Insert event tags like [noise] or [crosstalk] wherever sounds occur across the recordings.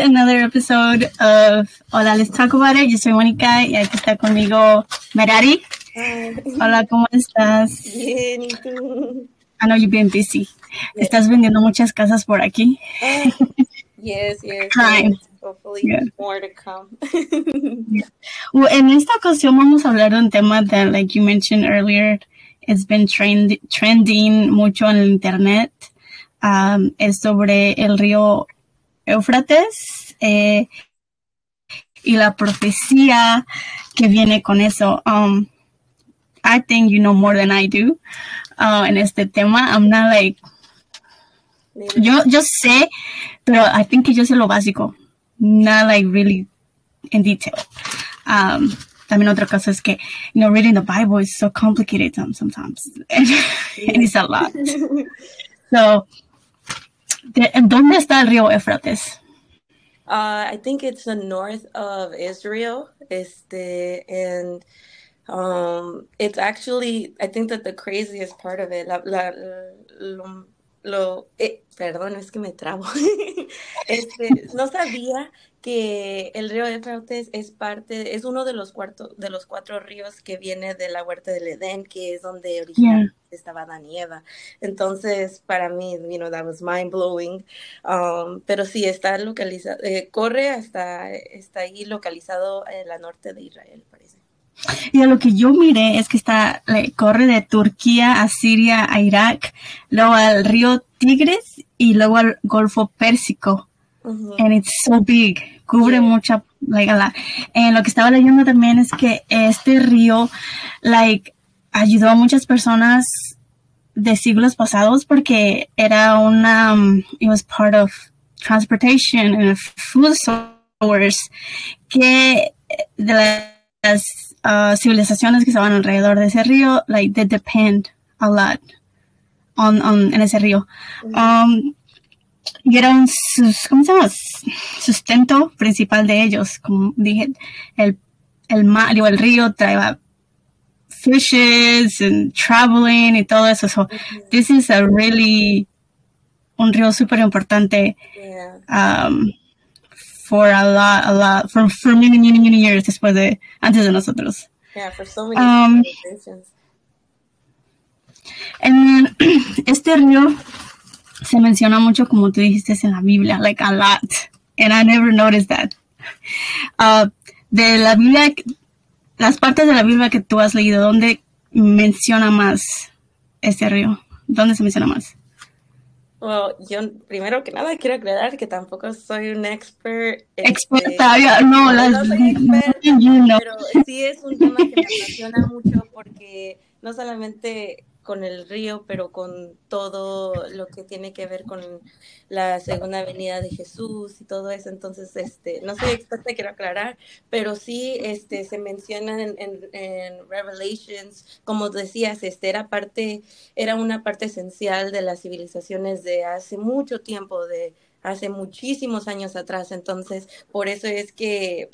another episode of Hola, let's talk about it. Yo soy Mónica y aquí está conmigo Merari. Hola, ¿cómo estás? Bien, ¿y tú? I know you've been busy. Estás vendiendo muchas casas por aquí. yes, yes. [laughs] Time. yes. Hopefully Yeah. more to come. Well, en esta ocasión vamos a hablar de un tema that, like you mentioned earlier, it's been trend, trending mucho en el internet. Um, es sobre el río Éufrates eh, y la profecía que viene con eso. Um, I think you know more than I do uh, en este tema. I'm not like yo, yo sé, pero I think que yo sé lo básico. Not like really in detail. Um, también otra cosa es que, you know, reading the Bible is so complicated some- sometimes. [laughs] and it's a lot. [laughs] So, de- ¿en ¿dónde está el río Éufrates? Uh, I think it's the north of Israel. Este, and um, it's actually, I think that the craziest part of it, la, la, lo, lo- eh, perdón, es que me trabo. [laughs] Este, no sabía que el río Éufrates es parte, es uno de los cuarto, de los cuatro ríos que viene de la huerta del Edén, que es donde originalmente estaba y Eva. Entonces, para mí, you know, that was mind blowing. Um, pero sí, está localizado, eh, corre hasta, está ahí localizado en la norte de Israel, parece. Y lo que yo miré es que está, like, corre de Turquía a Siria a Irak, luego al río Tigres y luego al Golfo Pérsico. Ujú. and it's so big. Cubre Yeah. mucha, like a lot. Lo que estaba leyendo también es que este río, like, ayudó a muchas personas de siglos pasados porque era una, um, it was part of transportation and food source que de las uh, civilizaciones que estaban alrededor de ese río, like, they depend a lot on, on, en ese río. Um, y era un sus- ¿cómo se llama? sustento principal de ellos. Como dije, el, el mar, digo, el río traía fishes and traveling y todo eso. So, this is a really, un río súper importante um, for a lot, a lot, for, for many, many, many years después de, antes de nosotros. Yeah, for so many Um. En [clears throat] este río se menciona mucho, como tú dijiste, en la Biblia, like a lot. And I never noticed that. Uh, de la Biblia, las partes de la Biblia que tú has leído, ¿dónde menciona más este río? ¿Dónde se menciona más? Well, yo primero que nada quiero aclarar que tampoco soy un expert. este, Experta, no, las, no soy experta, pero sí es un tema que me apasiona mucho porque no solamente con el río, pero con todo lo que tiene que ver con la segunda venida de Jesús y todo eso. Entonces, este, no soy experta, quiero aclarar, pero sí este, se menciona en, en, Revelations, como decías, este, era parte, era una parte esencial de las civilizaciones de hace mucho tiempo, de hace muchísimos años atrás. Entonces, por eso es que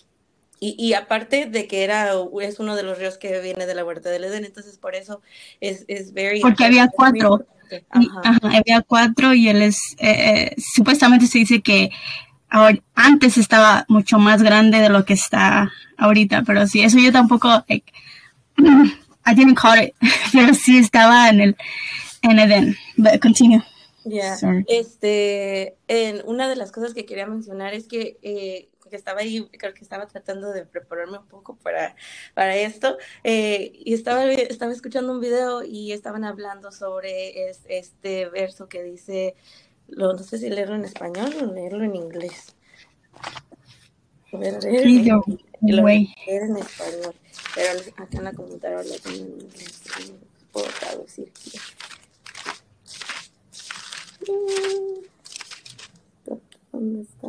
y, y aparte de que era, es uno de los ríos que viene de la huerta del Edén, entonces por eso es, es very Porque había cuatro. Y- Ajá. había cuatro y él es, eh, eh, supuestamente se dice que antes estaba mucho más grande de lo que está ahorita, pero sí, eso yo tampoco, like, I didn't call it, [laughs] pero sí estaba en el, en Eden. But continue. Yeah. Este, en una de las cosas que quería mencionar es que, eh, que estaba ahí, creo que estaba tratando de prepararme un poco para, para esto, eh, y estaba, estaba escuchando un video y estaban hablando sobre es- este verso que dice, lo, no sé si leerlo en español o leerlo en inglés. Leer en- Either y lo leer en español, pero acá en la computadora lo tengo en inglés, puedo traducir. ¿Dónde está?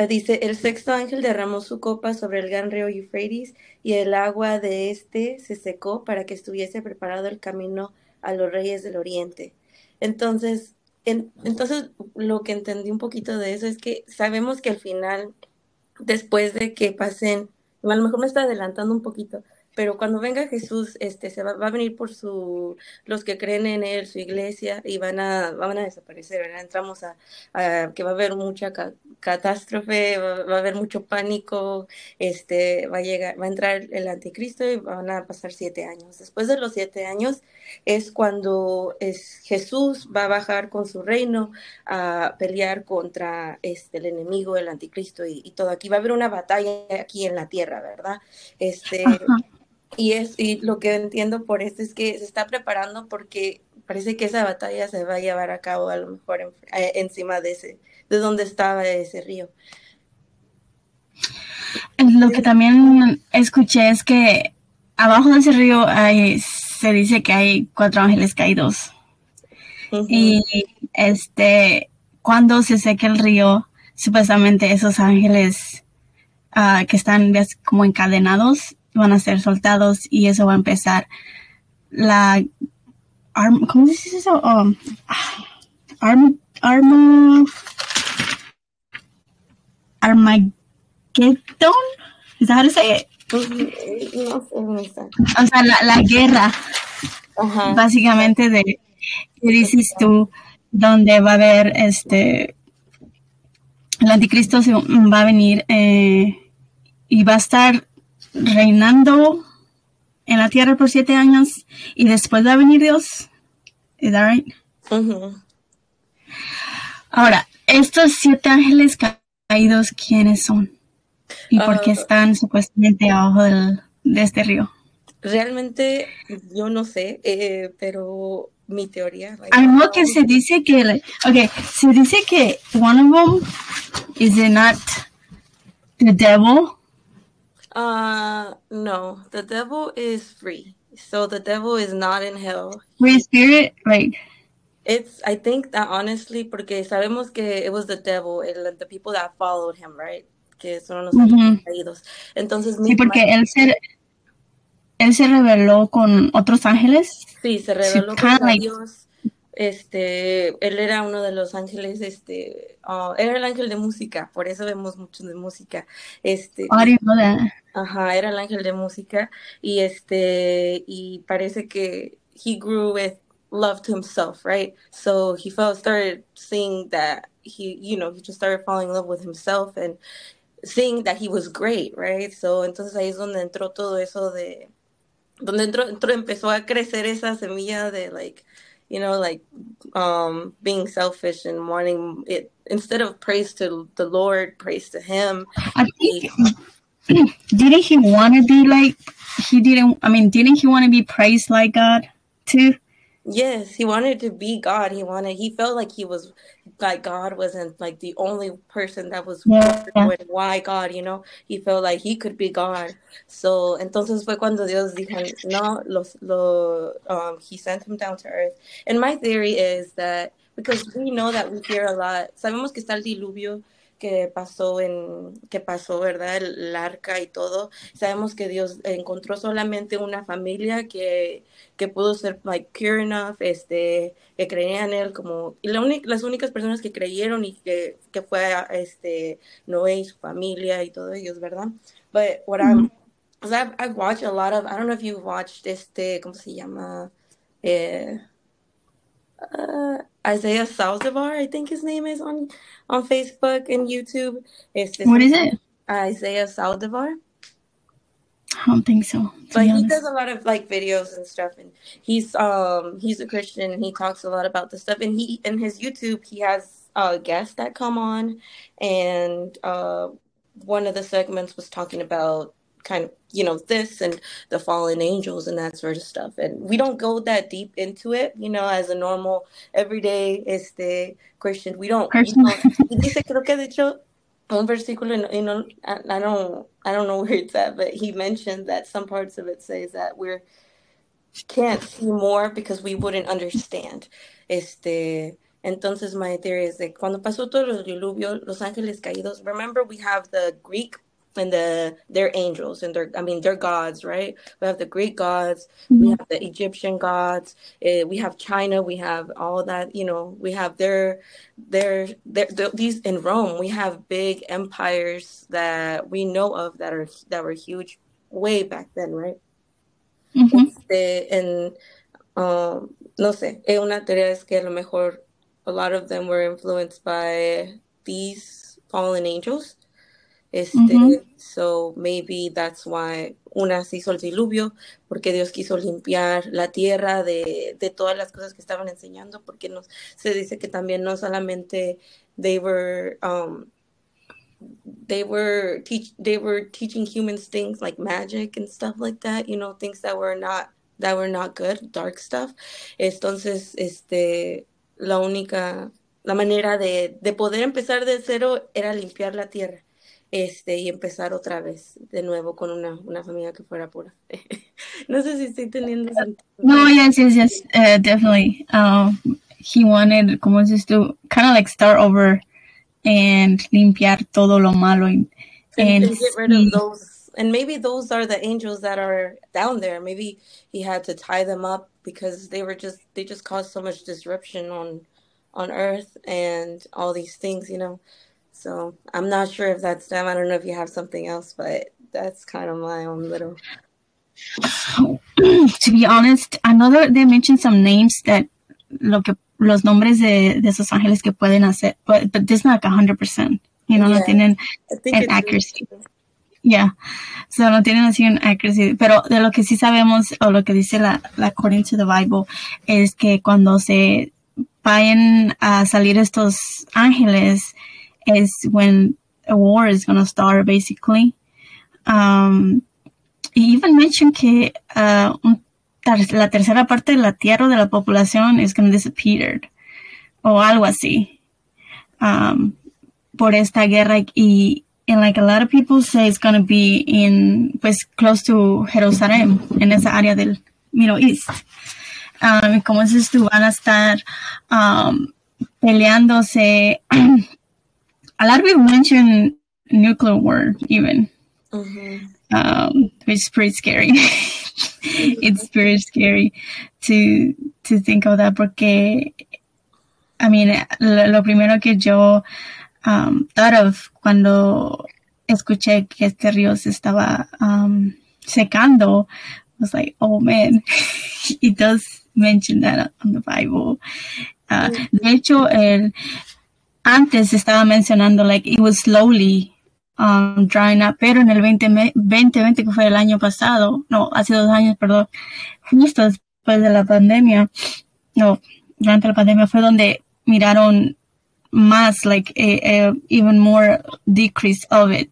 Ah, Dice, el sexto ángel derramó su copa sobre el gran río Eufrates y el agua de este se secó para que estuviese preparado el camino a los reyes del oriente. Entonces, en- entonces lo que entendí un poquito de eso es que sabemos que al final, después de que pasen, a lo mejor me está adelantando un poquito, pero cuando venga Jesús, este, se va, a venir por su, los que creen en él, su iglesia, y van a, van a desaparecer. Entramos a, que va a haber mucha, ca- catástrofe, va, a haber mucho pánico, este, va a llegar, va a entrar el anticristo y van a pasar siete años. Después de los siete años es cuando es, Jesús va a bajar con su reino a pelear contra este, el enemigo, el anticristo y, todo. Aquí va a haber una batalla aquí en la tierra, ¿verdad? Este, y es y lo que entiendo por esto es que se está preparando porque parece que esa batalla se va a llevar a cabo a lo mejor eh, encima de ese, de donde estaba ese río. Lo que también escuché es que abajo de ese río hay, se dice que hay cuatro ángeles caídos. Y este, cuando se seque el río, supuestamente esos ángeles ah, que están como encadenados van a ser soltados y eso va a empezar la ¿cómo se dice eso? Um, arm, arm, Armageddon? Is that how to say it? O sea, la, la guerra, básicamente de, ¿qué dices tú? Donde va a haber este, el anticristo va a venir eh, y va a estar reinando en la tierra por siete años y después va a venir Dios. ¿Es that right? Ahora, estos siete ángeles caídos, ¿quiénes son? ¿Y por qué ah. están supuestamente abajo del, de este río? Realmente yo no sé, eh, pero mi teoría. Algo que se dice que, ok, se dice que one of them is not the devil, uh, no. The devil is free. So the devil is not in hell. Free spirit, like. It's. I think that honestly, porque sabemos que it was the devil, el, the people that followed him, right? Que son los mm caídos. Entonces. Sí, porque él se, él se reveló con otros ángeles. Sí, se reveló con like, Dios este, él era uno de los ángeles, este, uh, era el ángel de música, por eso vemos mucho de música, este, ajá, era el ángel de música, y este, y parece que he grew with love to himself, right? So he felt, started seeing that he, you know, he just started falling in love with himself and seeing that he was great, right? So entonces ahí es donde entró todo eso de, donde entró, entró empezó a crecer esa semilla de, like, you know, like um, being selfish and wanting it instead of praise to the Lord, praise to Him. I think, [clears throat] didn't he want to be like he didn't? I mean, didn't he want to be praised like God too? Yes, he wanted to be God. He wanted. He felt like he was like God wasn't like the only person that was yeah. why God, you know. He felt like he could be God. So entonces fue cuando Dios dijo, no, los, lo, um, he sent him down to earth. And my theory is that because we know that we hear a lot. Sabemos que está el diluvio que pasó en que pasó, ¿verdad? El, arca y todo. Sabemos que Dios encontró solamente una familia que, que pudo ser like pure enough, este, que creían en él como y la las únicas personas que creyeron y que, que fue este Noé y su familia y todos ellos, ¿verdad? But what I'm I've, I've watched a lot of I don't know if you've watched este ¿cómo se llama? Eh, uh, Isaiah Saldivar, I think his name is on on Facebook and YouTube. what is it? Isaiah Saldivar. I don't think so. But he does a lot of like videos and stuff, and he's um he's a Christian and he talks a lot about the stuff. And he in his YouTube he has uh, guests that come on, and uh, one of the segments was talking about kind of you know this and the fallen angels and that sort of stuff. And we don't go that deep into it you know as a normal everyday este christian. We don't, we don't. Dice creo que de hecho un versículo you know I, don't i don't know where it's at but he mentioned that some parts of it says that we're can't see more because we wouldn't understand. Este entonces my theory is that cuando pasó todo el diluvio los ángeles caídos remember we have the greek and the they're angels and they're I mean they're gods, right? We have the Greek gods, mm-hmm. we have the Egyptian gods, uh, we have China, we have all that. You know, we have their their their, their these in Rome. We have big empires that we know of that are that were huge way back then, right? Mm-hmm. Este, and um, no sé, una teoría es que a lo mejor a lot of them were influenced by these fallen angels. Este. So maybe that's why una se hizo el diluvio, porque Dios quiso limpiar la tierra de, de todas las cosas que estaban enseñando, porque nos, se dice que también no solamente they were um, they were teach they were teaching humans things like magic and stuff like that, you know, things that were not that were not good, dark stuff. Entonces, este la única la manera de, de poder empezar de cero era limpiar la tierra este, y empezar otra vez de nuevo con una, una familia que fuera pura. [laughs] no sé si estoy teniendo sentido. No, yes, yes, yes, uh, definitely. Um, he wanted, como dices tú, kind of like start over and limpiar todo lo malo. And, and, and get rid of those. And maybe those are the angels that are down there. Maybe he had to tie them up because they were just, they just caused so much disruption on, on earth and all these things, you know. So I'm not sure if that's them. I don't know if you have something else, but that's kind of my own little. to be honest, I know that they mentioned some names that lo que los nombres de, de esos ángeles que pueden hacer, but but this not like hundred percent. You know, yeah. no tienen an accuracy. Yeah. So no tienen así un accuracy. Pero de lo que sí sabemos, o lo que dice la, la according to the Bible, es que cuando se vayan a salir estos ángeles, is when a war is going to start, basically. Um, even mentioned que uh, la tercera parte de la tierra de la población is going to disappear o algo así um, por esta guerra y and like a lot of people say it's going to be in pues close to Jerusalem en esa área del Middle East um, como dices tú van a estar um, peleándose [clears throat] a lot of people mention nuclear war even mm-hmm. um, which is pretty scary [laughs] it's pretty scary to to think of that porque I mean lo, lo primero que yo um, thought of cuando escuché que este río se estaba um, secando was like oh man [laughs] it does mention that on the Bible uh, mm-hmm. de hecho el antes estaba mencionando, like, it was slowly um, drying up, pero en el 2020, que fue el año pasado, no, hace dos años, perdón, justo después de la pandemia, no, durante la pandemia fue donde miraron más, like, a, a even more decrease of it.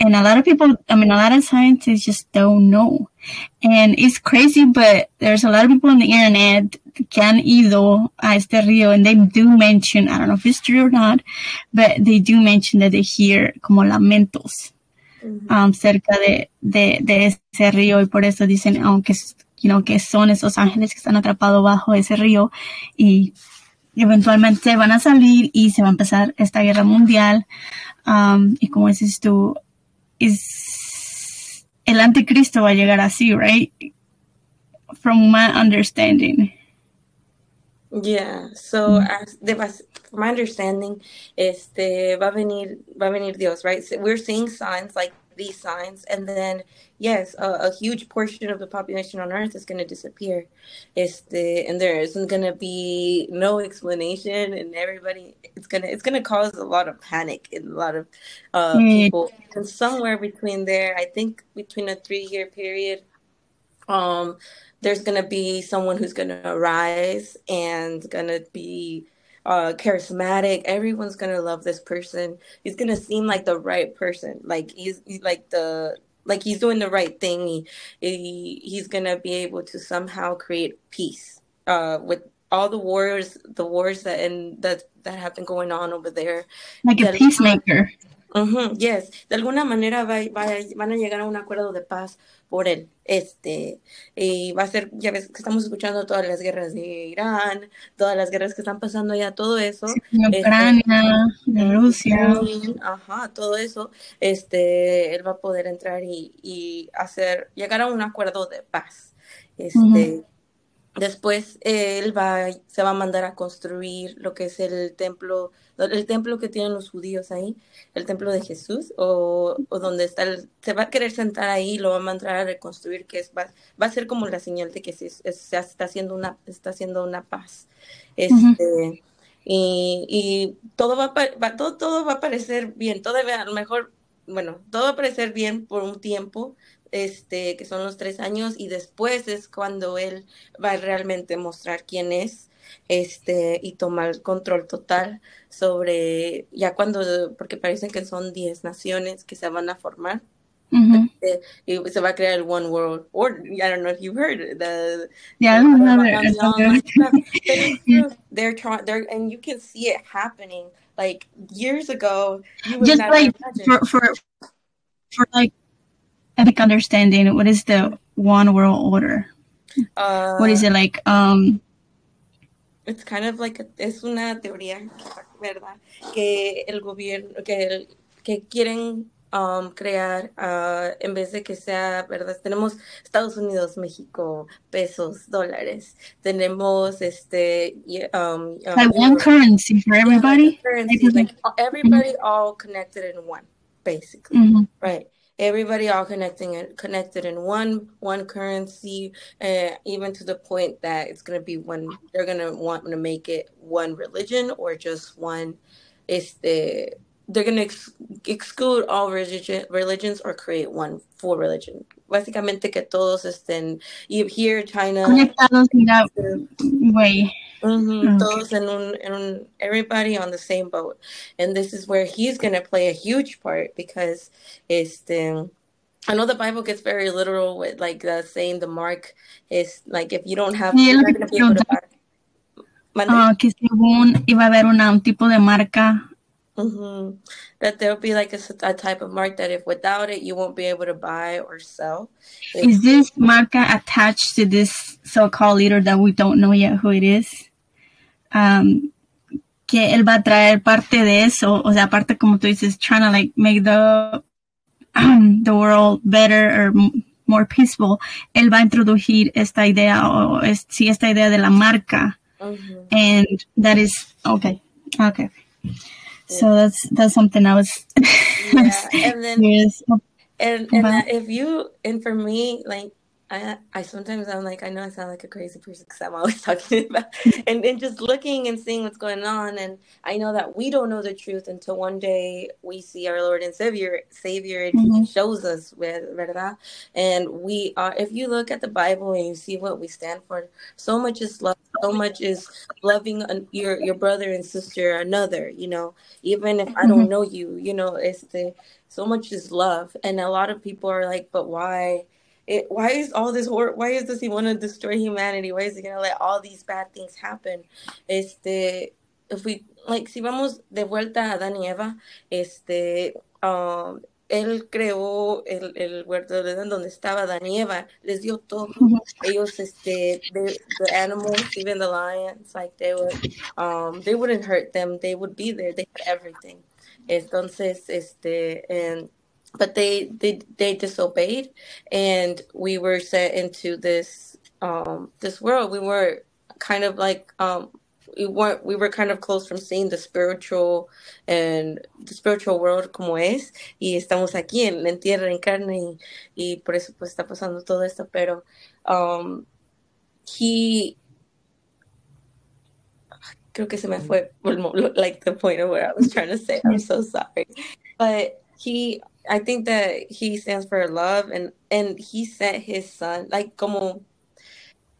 And a lot of people, I mean, a lot of scientists just don't know. And it's crazy, but there's a lot of people on the internet que han ido a este río and they do mention, I don't know if it's true or not, but they do mention that they hear como lamentos mm-hmm. um, cerca de, de, de ese río y por eso dicen, aunque, you know, que son esos ángeles que están atrapados bajo ese río y eventualmente van a salir y se va a empezar esta guerra mundial. Um, y como dices tú, es, el anticristo va a llegar así, right? From my understanding. Yeah, so mm. as, de, from my understanding, este va a venir va a venir Dios, right? We're seeing signs like these signs, and then yes, a, a huge portion of the population on Earth is going to disappear. Este, and there isn't going to be no explanation, and everybody it's gonna it's gonna cause a lot of panic in a lot of uh, mm. people. And somewhere between there, I think between a three year period, um, there's gonna be someone who's gonna arise and gonna be uh, charismatic. Everyone's gonna love this person. He's gonna seem like the right person. Like he's, he's like the like he's doing the right thing. He, he he's gonna be able to somehow create peace uh, with all the wars, the wars that and that that have been going on over there. Like a peacemaker. Uh-huh, yes, de alguna manera va, va, van a llegar a un acuerdo de paz por él. Este, y va a ser, ya ves que estamos escuchando todas las guerras de Irán, todas las guerras que están pasando allá, todo eso. de Ucrania, de Rusia. Ajá, todo eso, este, él va a poder entrar y, y hacer, llegar a un acuerdo de paz. Este, Después él va, se va a mandar a construir lo que es el templo, el templo que tienen los judíos ahí, el templo de Jesús, o, o donde está el, se va a querer sentar ahí, lo va a mandar a reconstruir, que es, va, va a ser como la señal de que se, se, está haciendo una, está haciendo una paz. Este, y, y todo, va, va, todo, todo va a parecer bien, todo a lo mejor, bueno, todo va a parecer bien por un tiempo, este, que son los tres años, y después es cuando él va a realmente mostrar quién es, este, y tomar control total sobre, ya cuando, porque parecen que son diez naciones que se van a formar. Mm-hmm. y se va a crear el One World Order. I don't know if you've heard the. Yeah, the, [laughs] they're trying. They're and you can see it happening. Like years ago, just like for, for for like ethnic understanding, what is the one world order? Uh, what is it like? Um, it's kind of like a, es una teoría, verdad, que el gobierno que el, que quieren um, crear uh, en vez de que sea, verdad, tenemos Estados Unidos, México, pesos, dólares, tenemos este um, um like one currency for everybody. Yeah, currency, like everybody all connected in one, basically, mm-hmm. right? Everybody all connecting it connected in one one currency uh, even to the point that it's going to be one they're going to want to make it one religion or just one is the they're going to ex- exclude all religion, religions or create one full religion. Básicamente que todos estén here China conectados in that way Mm-hmm. Okay. Todos en un, en un, everybody on the same boat. And this is where he's going to play a huge part because este, I know the Bible gets very literal with like the saying the mark is like if you don't have, sí, you're not going to be able to buy. Uh, que según iba a haber una, un tipo de marca Mm-hmm. That there'll be like a, a, type of mark that if without it you won't be able to buy or sell. Is this marca attached to this so-called leader that we don't know yet who it is? Um, que él va a traer parte de eso, o sea, aparte como tú dices, trying to like make the um, the world better or more peaceful. Él va a introducir esta idea o es, sí esta idea de la marca, and that is okay, okay. So that's that's something I was. [laughs] yeah, and then and and if you and for me like I I sometimes I'm like I know I sound like a crazy person because I'm always [laughs] talking about [laughs] and and just looking and seeing what's going on and I know that we don't know the truth until one day we see our Lord and Savior Savior and mm-hmm. He shows us verdad and we are if you look at the Bible and you see what we stand for so much is love so much is loving your your brother and sister another you know even if I don't mm-hmm. know you you know it's the so much is love and a lot of people are like but why it, why is all this horror? Why is does he want to destroy humanity? Why is he gonna let all these bad things happen? Este, if we like, si vamos de vuelta a Adán y Eva, este, um, él creó el, el huerto de donde estaba Adán y Eva, les dio todo. Ellos, este, the, the animals, even the lions, like they would, um, they wouldn't hurt them. They would be there. They had everything. Entonces, este, and but they they they disobeyed and we were sent into this um this world. We were kind of like um we weren't we were kind of close from seeing the spiritual and the spiritual world como es y estamos aquí en, en tierra en carne y, y por eso pues está pasando todo esto. Pero um he creo que se me fue like the point of where I was trying to say. I'm so sorry. But he I think that he stands for love and and he sent his son like como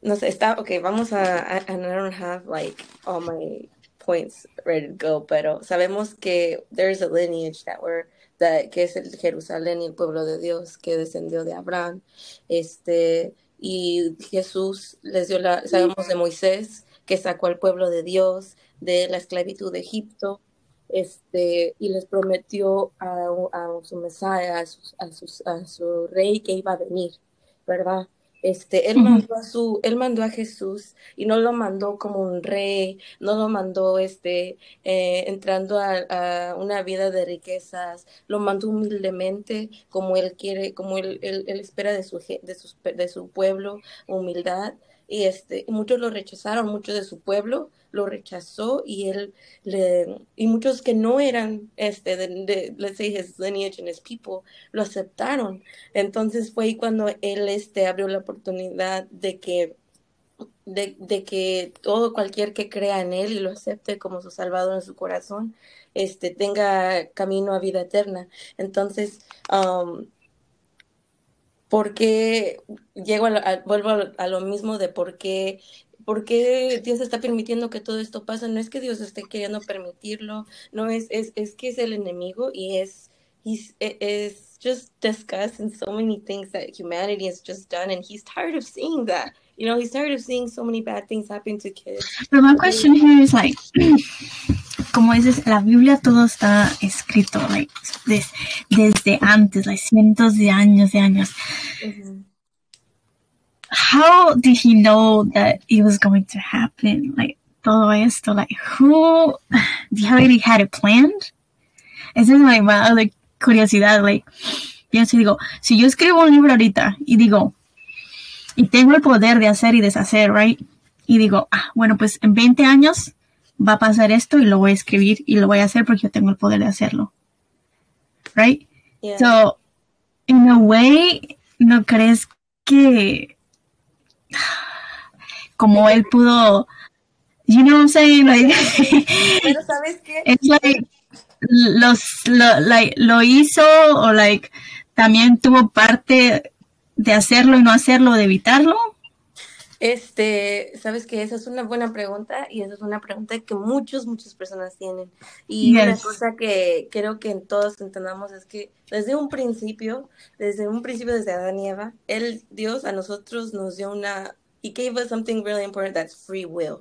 no sé está okay vamos a and I don't have like all my points ready to go pero sabemos que there's a lineage that we're that que es el Jerusalén y el pueblo de Dios que descendió de Abraham este y Jesús les dio la sabemos de Moisés que sacó al pueblo de Dios de la esclavitud de Egipto este, y les prometió a, a su Mesías, a, su, a, su, a su rey que iba a venir, ¿verdad? Este, él mandó a su, él mandó a Jesús y no lo mandó como un rey, no lo mandó este, eh, entrando a, a, una vida de riquezas, lo mandó humildemente como él quiere, como él, él, él espera de su, de, de su pueblo, humildad. Y este, muchos lo rechazaron, muchos de su pueblo, lo rechazó y él le, y muchos que no eran, este, de, de, let's say his lineage and his people, lo aceptaron. Entonces fue ahí cuando él, este, abrió la oportunidad de que de, de, que todo cualquier que crea en él y lo acepte como su salvador en su corazón, este, tenga camino a vida eterna. Entonces, um, ¿por qué llego a, vuelvo a, lo mismo de por qué ¿Por qué Dios está permitiendo que todo esto pase? No es que Dios esté queriendo permitirlo, no es, es, es que es el enemigo y es, he's, es just discussing so many things that humanity has just done and he's tired of seeing that. You know, he's tired of seeing so many bad things happen to kids. But my question here is like, [clears throat] como dices, la Biblia todo está escrito, like, des, desde antes, like, cientos de años de años. Mm -hmm. How did he know that it was going to happen? Like, todo esto, like, who, you already had it planned? Esa es other curiosidad, like, pienso y digo, si yo escribo un libro ahorita y digo, y tengo el poder de hacer y deshacer, right? Y digo, ah, bueno, pues en 20 años va a pasar esto y lo voy a escribir y lo voy a hacer porque yo tengo el poder de hacerlo. Right? Yeah. So, in a way, ¿no crees que como él pudo, you know what I'm saying? Like, [laughs] Pero ¿sabes qué? [laughs] It's like, los, lo, like, lo hizo o like, también tuvo parte de hacerlo y no hacerlo, de evitarlo? Este, sabes que esa es una buena pregunta y esa es una pregunta que muchas, muchas personas tienen. Y yes. una cosa que creo que en todos entendamos es que desde un principio, desde un principio, desde Adán y Eva, él, Dios, a nosotros nos dio una, he gave us something really important that's free will.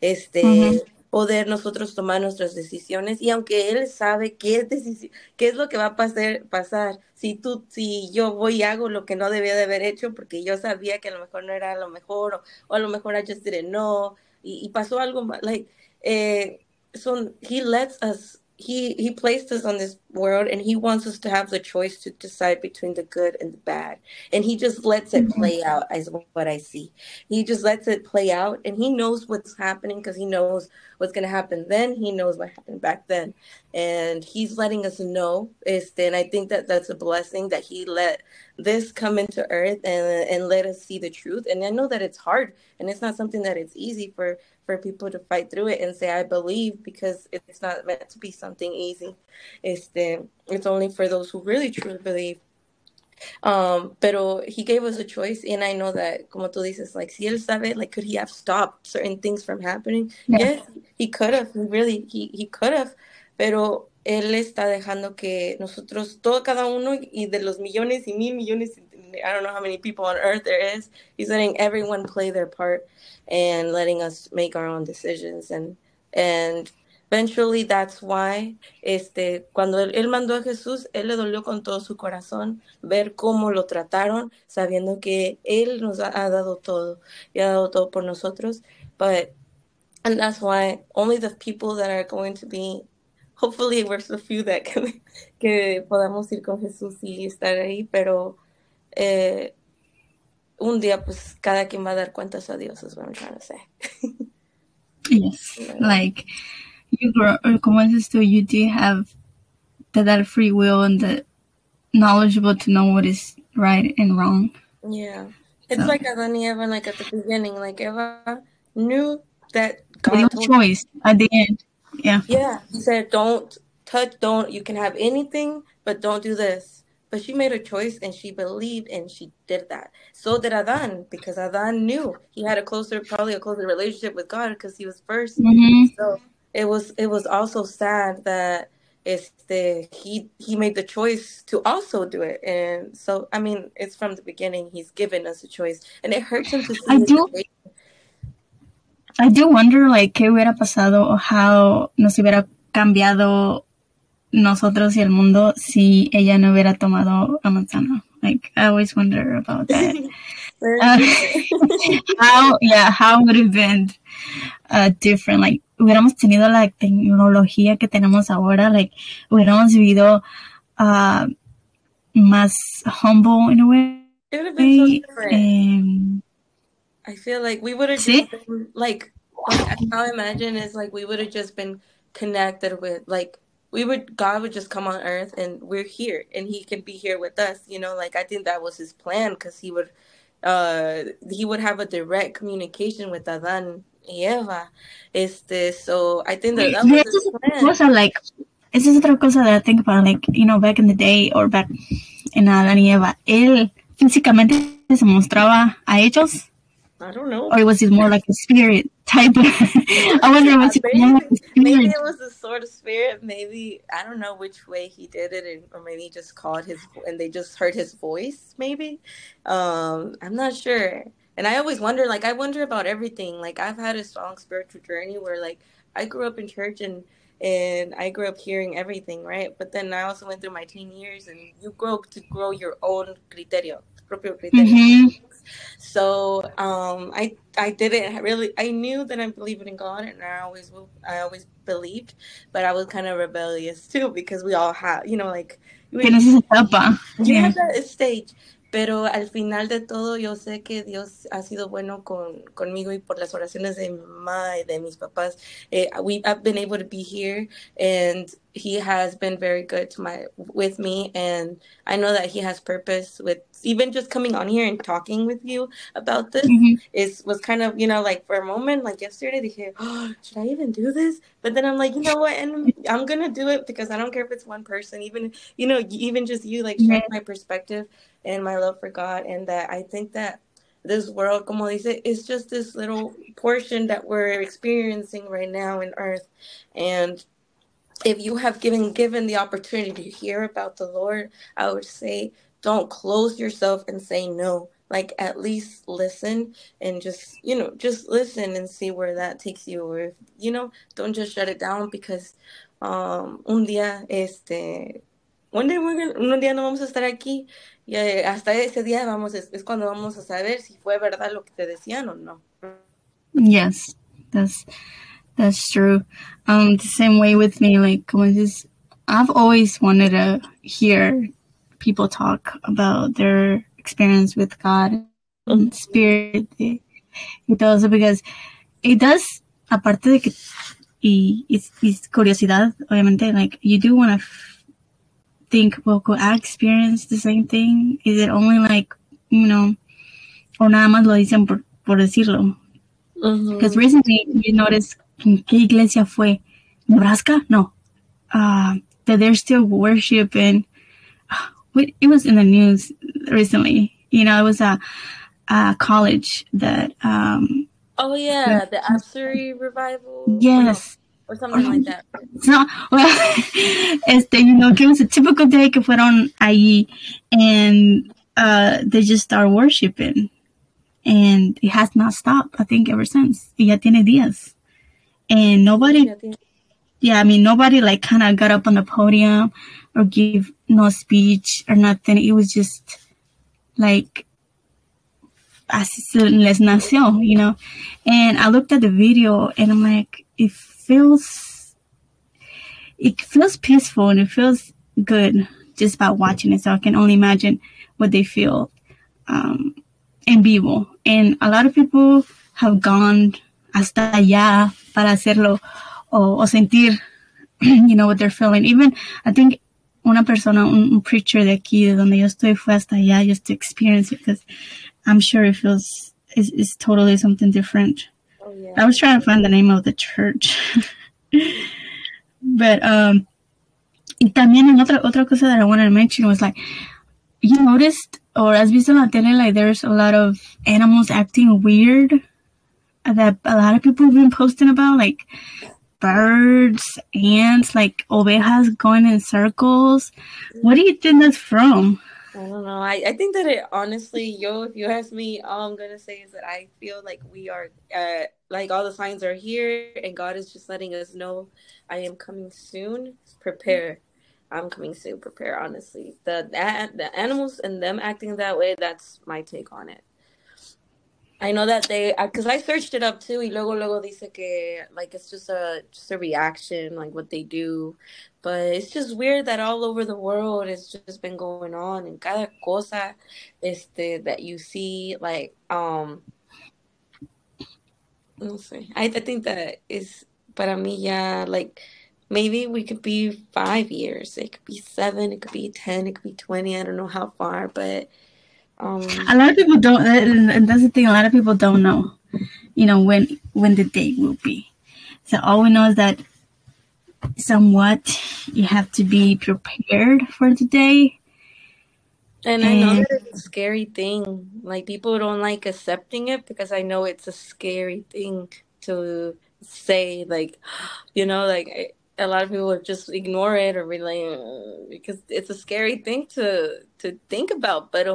Este, uh -huh poder nosotros tomar nuestras decisiones y aunque él sabe qué es, qué es lo que va a pasar, pasar, si tú, si yo voy y hago lo que no debía de haber hecho porque yo sabía que a lo mejor no era lo mejor o, a lo mejor I just didn't know y, pasó algo, like, eh, so he lets us he he placed us on this world and he wants us to have the choice to decide between the good and the bad. And he just lets it mm-hmm. play out as what i see. He just lets it play out and he knows what's happening because he knows what's going to happen then. He knows what happened back then. And he's letting us know is and i think that that's a blessing that he let this come into earth and and let us see the truth. And i know that it's hard and it's not something that it's easy for for people to fight through it and say I believe because it's not meant to be something easy. Este, it's only for those who really truly believe. Um, pero he gave us a choice, and I know that, como tú dices, like, si él sabe, like, could he have stopped certain things from happening? Yeah. Yes, he could have. He really, he, he could have. Pero él está dejando que nosotros, todo cada uno y de los millones y mil millones I don't know how many people on earth there is. He's letting everyone play their part and letting us make our own decisions and and eventually that's why este cuando él, él, mandó a Jesús él le dolió con todo su corazón ver cómo lo trataron sabiendo que él nos ha, ha dado todo y ha dado todo por nosotros but and that's why only the people that are going to be hopefully we're the few that can, [laughs] que podamos ir con Jesús y estar ahí pero eh, un día pues cada quien va a dar cuentas a Dios, is what I'm trying to say. yes, like you grow, como dices tú, you do have that free will and the knowledgeable to know what is right and wrong. Yeah. It's so. like Adán y Eva, like at the beginning, like Eva knew that God told choice at the end. Yeah. Yeah. He said, don't touch, don't, you can have anything, but don't do this. But she made a choice and she believed and she did that. So did Adan because Adan knew he had a closer, probably a closer relationship with God because he was 1st mm-hmm. So it was it was also sad that it's the he he made the choice to also do it. And so I mean, it's from the beginning. He's given us a choice, and it hurts him to see. I do. I do wonder, like, qué hubiera pasado o how nos hubiera cambiado nosotros y el mundo si ella no hubiera tomado la manzana. Like, I always wonder about that. uh, [laughs] how, yeah, how would it have been uh, different? Like, hubiéramos tenido la tecnología que tenemos ahora, like, hubiéramos vivido uh, más humble in a way. It would have been so different. Um, I feel like we would have just been, like, like, how I imagine is like we would have just been connected with, like, we would God would just come on earth and we're here and he can be here with us, you know, like I think that was his plan because he would uh, he would have a direct communication with Adán Eva. Este, so I think that that was his plan. Also, like, esa es otra cosa that I think about, like, you know, back in the day or back in Adán y Eva. Él físicamente se mostraba a ellos. I don't know. Or was it more like a spirit type? [laughs] I wonder Yeah, was it maybe, more like maybe it was a sort of spirit. Maybe I don't know which way he did it, and, or maybe he just called his and they just heard his voice. Maybe um, I'm not sure. And I always wonder, like I wonder about everything. Like I've had a strong spiritual journey where, like, I grew up in church and and I grew up hearing everything, right? But then I also went through my teen years, and you grow to grow your own criterio, propio criterio. Mhm. So um, I I didn't really I knew that I believed in God and I always will I always believed, but I was kind of rebellious too because we all have you know like we, etapa. you Yeah. have that stage. Pero al final de todo yo sé que Dios ha sido bueno con, conmigo y por las oraciones de mi mamá y de mis papás. Eh, we I've been able to be here and he has been very good to my with me. And I know that he has purpose with even just coming on here and talking with you about this Mhm. is was kind of you know like for a moment like yesterday dije oh should I even do this? But then I'm like you know what? And I'm gonna do it because I don't care if it's one person even you know even just you like sharing my perspective and my love for God and that I think that this world como dice is just this little portion that we're experiencing right now in earth and if you have given given the opportunity to hear about the Lord, I would say don't close yourself and say no. Like at least listen and just you know just listen and see where that takes you. Or if, you know don't just shut it down because um un día este one day we're gonna, un día no vamos a estar aquí y eh, hasta ese día vamos es, es cuando vamos a saber si fue verdad lo que te decían o no. Yes, that's that's true. Um, the same way with me, like this, I've always wanted to hear people talk about their experience with God and spirit y, todo eso because it does, aparte de que y, y, y curiosidad, obviamente, like you do want to think, well, could I experience the same thing? Is it only like, you know, o nada más lo dicen por, por decirlo? Because recently you noticed qué iglesia fue Nebraska? No. Uh, that they're still worshiping. Uh, it was in the news recently. You know, it was a, a college that, um, Oh yeah, the Asbury revival. yes. Or something like that. [laughs] Not, well, [laughs] este, you know, it was a typical day que fueron allí and, uh, they just start worshiping. And it has not stopped, I think, ever since. Y ya tiene días. And nobody Yeah, I mean, nobody like kind of got up on the podium or give no speech or nothing. It was just like así les nació, you know. And I looked at the video and I'm like, it feels, it feels peaceful and it feels good just by watching it. So I can only imagine what they feel um, en vivo. And a lot of people have gone hasta allá para hacerlo o, o sentir, [clears throat] you know, what they're feeling. Even, I think una persona, un, un preacher de aquí, de donde yo estoy, fue hasta allá just to experience it because I'm sure it feels, it's, it's totally something different. Oh yeah. I was trying to find the name of the church. [laughs] but, um, y también en otra, otra cosa that I wanted to mention was like, you noticed, or has visto en la tele, like there's a lot of animals acting weird that a lot of people have been posting about, like birds, ants, like ovejas going in circles. What do you think that's from? I don't know. I, I think that it honestly, yo, if you ask me, all I'm gonna say is that I feel like we are, uh, like all the signs are here, and God is just letting us know, I am coming soon. Prepare. I'm coming soon. Prepare. Honestly, the the, the animals and them acting that way. That's my take on it. I know that they, because I searched it up too, y luego luego dice que like it's just a just a reaction, like what they do. But it's just weird that all over the world it's just been going on and cada cosa este that you see like um no sé. I, I think that is para mí ya like maybe we could be five years, it could be seven, it could be ten, it could be twenty, I don't know how far, but Um, a lot of people don't, and that's the thing. A lot of people don't know, you know, when when the date will be. So all we know is that somewhat you have to be prepared for the day. And, and I know that it's a scary thing. Like people don't like accepting it because I know it's a scary thing to say. Like, [gasps] you know, like a lot of people just ignore it or really uh, because it's a scary thing to to think about. But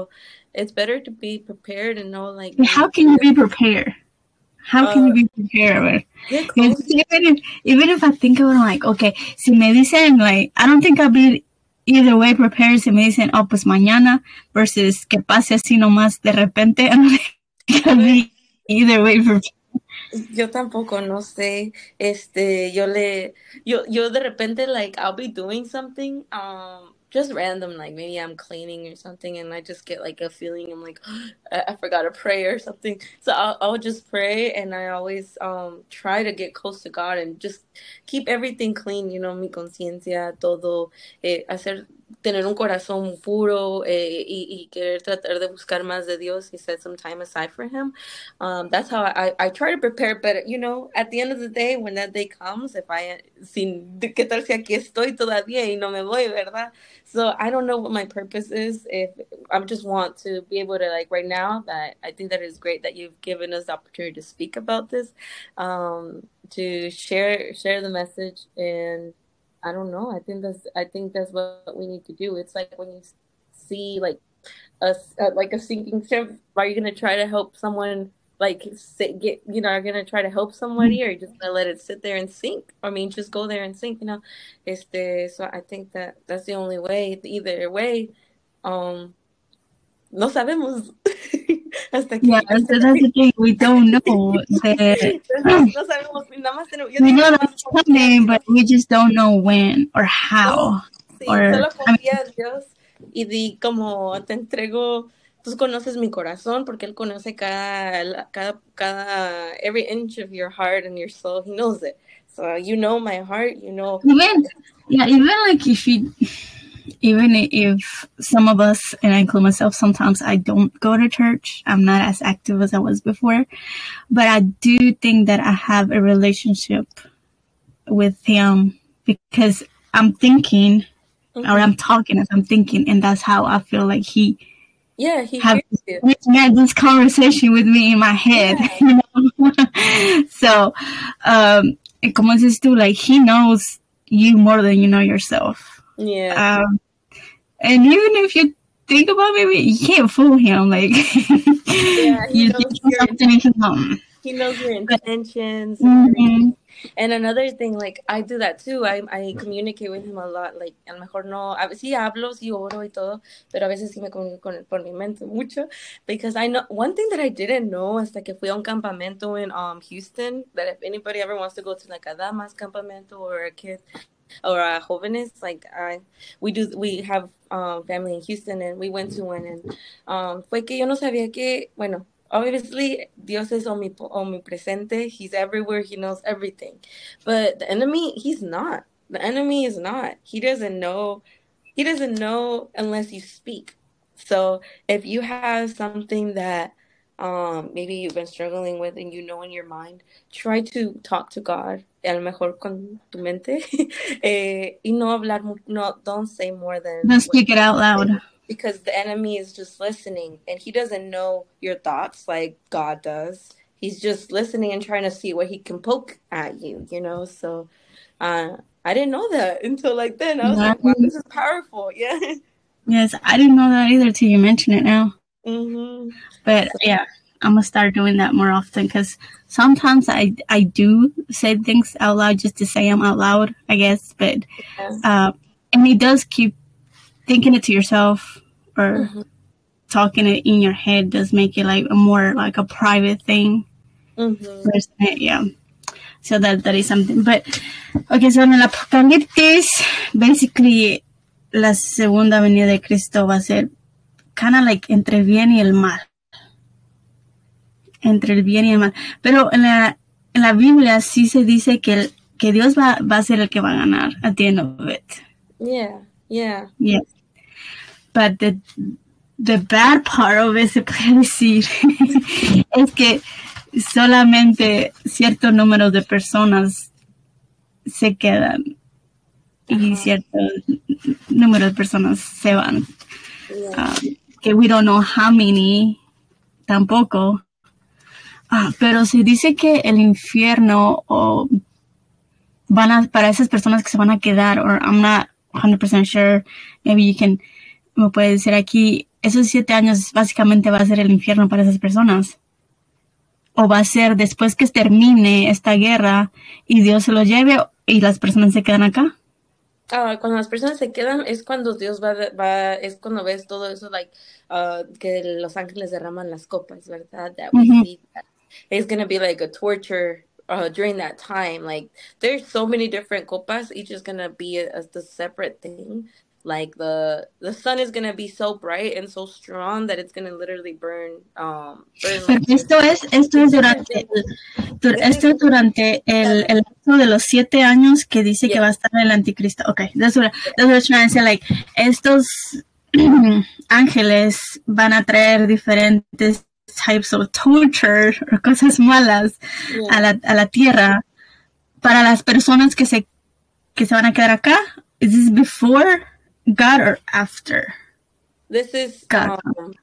it's better to be prepared and know like how can you be prepared? How can uh, you be prepared? Even if, even if I think about it, like, okay, si me dicen, like, I don't think I'll be either way prepared si me dicen, oh, pues mañana, versus que pase así nomás de repente. [laughs] I don't think I'll be either way prepared. Yo tampoco, no sé. Este, yo le, yo, yo de repente, like, I'll be doing something, um, just random, like maybe I'm cleaning or something, and I just get like a feeling. I'm like, [gasps] I, I forgot to pray or something. So I'll, I'll just pray, and I always um try to get close to God and just keep everything clean. You know, mi conciencia, todo, eh, hacer tener un corazón puro eh, y, y, querer tratar de buscar más de Dios y set some time aside for Him. Um, that's how I, I try to prepare. But, you know, at the end of the day, when that day comes, if I, sin, ¿qué tal si aquí estoy todavía y no me voy, verdad? So I don't know what my purpose is. If I just want to be able to, like, right now, that I think that is great that you've given us the opportunity to speak about this, um, to share share the message and I don't know. I think that's I think that's what we need to do. It's like when you see like a uh, like a sinking ship. Are you gonna try to help someone? Like sit, get you know, are you gonna try to help somebody, or just gonna let it sit there and sink? I mean, just go there and sink. You know, este. So I think that that's the only way. Either way, um, no sabemos. [laughs] Hasta que yeah, that's, that's the thing. We don't know. The, we know that it's coming, but we just don't know when or how. Sí, or, solo confía en Dios y di como te entrego. Tú conoces mi corazón porque él conoce cada, cada, cada, every inch of your heart and your soul. He knows it. So you know my heart. You know. Even, yeah, even like if you even if some of us, and I include myself, sometimes I don't go to church. I'm not as active as I was before, but I do think that I have a relationship with him because I'm thinking mm-hmm. or I'm talking as I'm thinking, and that's how I feel like he. Yeah, he have had this conversation with me in my head. Yeah. [laughs] You know? so, um, como dices tú, like he knows you more than you know yourself. Yeah. Um, and even if you think about it, you can't fool him. Like, [laughs] yeah, he, knows your, he knows your intentions. Mm-hmm. And another thing, like I do that too. I, I communicate with him a lot. Like, a lo mejor no, a sí hablo, sí oro y todo, pero a veces sí me comunico con por mi mente mucho. Because I know one thing that I didn't know hasta que fui a un campamento in um Houston. That if anybody ever wants to go to like a damas campamento or a kid or uh, jóvenes. Like I, we do, we have um, family in Houston, and we went to one, and um, fue que yo no sabía que, bueno, obviously Dios es omnipresente. He's everywhere. He knows everything, but the enemy, he's not. The enemy is not. He doesn't know. He doesn't know unless you speak. So if you have something that um, maybe you've been struggling with and you know in your mind, try to talk to God, a lo mejor con tu mente, [laughs] eh, y no hablar, no, don't say more than. Don't speak it out loud. Because the enemy is just listening and he doesn't know your thoughts like God does. He's just listening and trying to see what he can poke at you, you know? So, uh, I didn't know that [laughs] until like then. I was like, wow, this is powerful. [laughs] Yeah. Yes, I didn't know that either till you mention it now. Mm-hmm. But yeah, I'm gonna start doing that more often because sometimes I I do say things out loud just to say them out loud, I guess. But uh, and it does keep thinking it to yourself or mm-hmm. talking it in your head does make it like a more like a private thing. Mm-hmm. Yeah. So that that is something. But okay, so in el Apocalipsis, basically la segunda venida de Cristo va a ser kind of like entre el bien y el mal. Entre el bien y el mal. Pero en la, en la Biblia sí se dice que, el, que Dios va, va a ser el que va a ganar at the end of it. Yeah, yeah. Yeah. But the, the bad part of it, se puede decir, [laughs] es que solamente cierto número de personas se quedan y cierto número de personas se van. Um, we don't know how many tampoco. Ah, pero se dice que el infierno o van a, para esas personas que se van a quedar, or I'm not 100% sure, maybe you can, me puede decir aquí, esos siete años básicamente va a ser el infierno para esas personas. O va a ser después que termine esta guerra y Dios se lo lleve y las personas se quedan acá. Ah, cuando las personas se quedan es cuando Dios va es cuando ves todo eso, like, uh, que los ángeles derraman las copas, ¿verdad? That we see that. It's gonna be like a torture uh, during that time. Like, there's so many different copas, each is gonna be a, a separate thing. Like the the sun is gonna be so bright and so strong that it's gonna literally burn. Um, burn like [laughs] esto es esto es durante el, esto es durante el el de los siete años que dice yeah. que va a estar el anticristo. Okay, that's what that's what I'm trying to say. Like estos [clears throat] ángeles van a traer diferentes types of torture [laughs] o cosas malas yeah. a, la, a la tierra para las personas que se que se van a quedar acá. Is this before God or after? This is God. Um,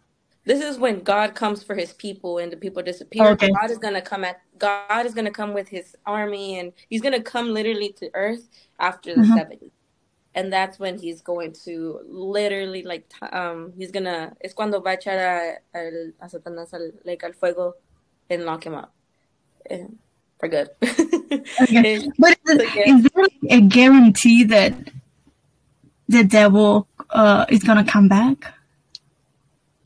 this is when God comes for his people and the people disappear. Okay. God is gonna come at God is gonna come with his army and he's gonna come literally to earth after the uh-huh. 70. And that's when he's going to literally like um he's gonna es cuando va a echar a, a, a Satanás al, like al fuego and lock him up. And for good. [laughs] okay. but is, is there a guarantee that the devil uh, is gonna come back?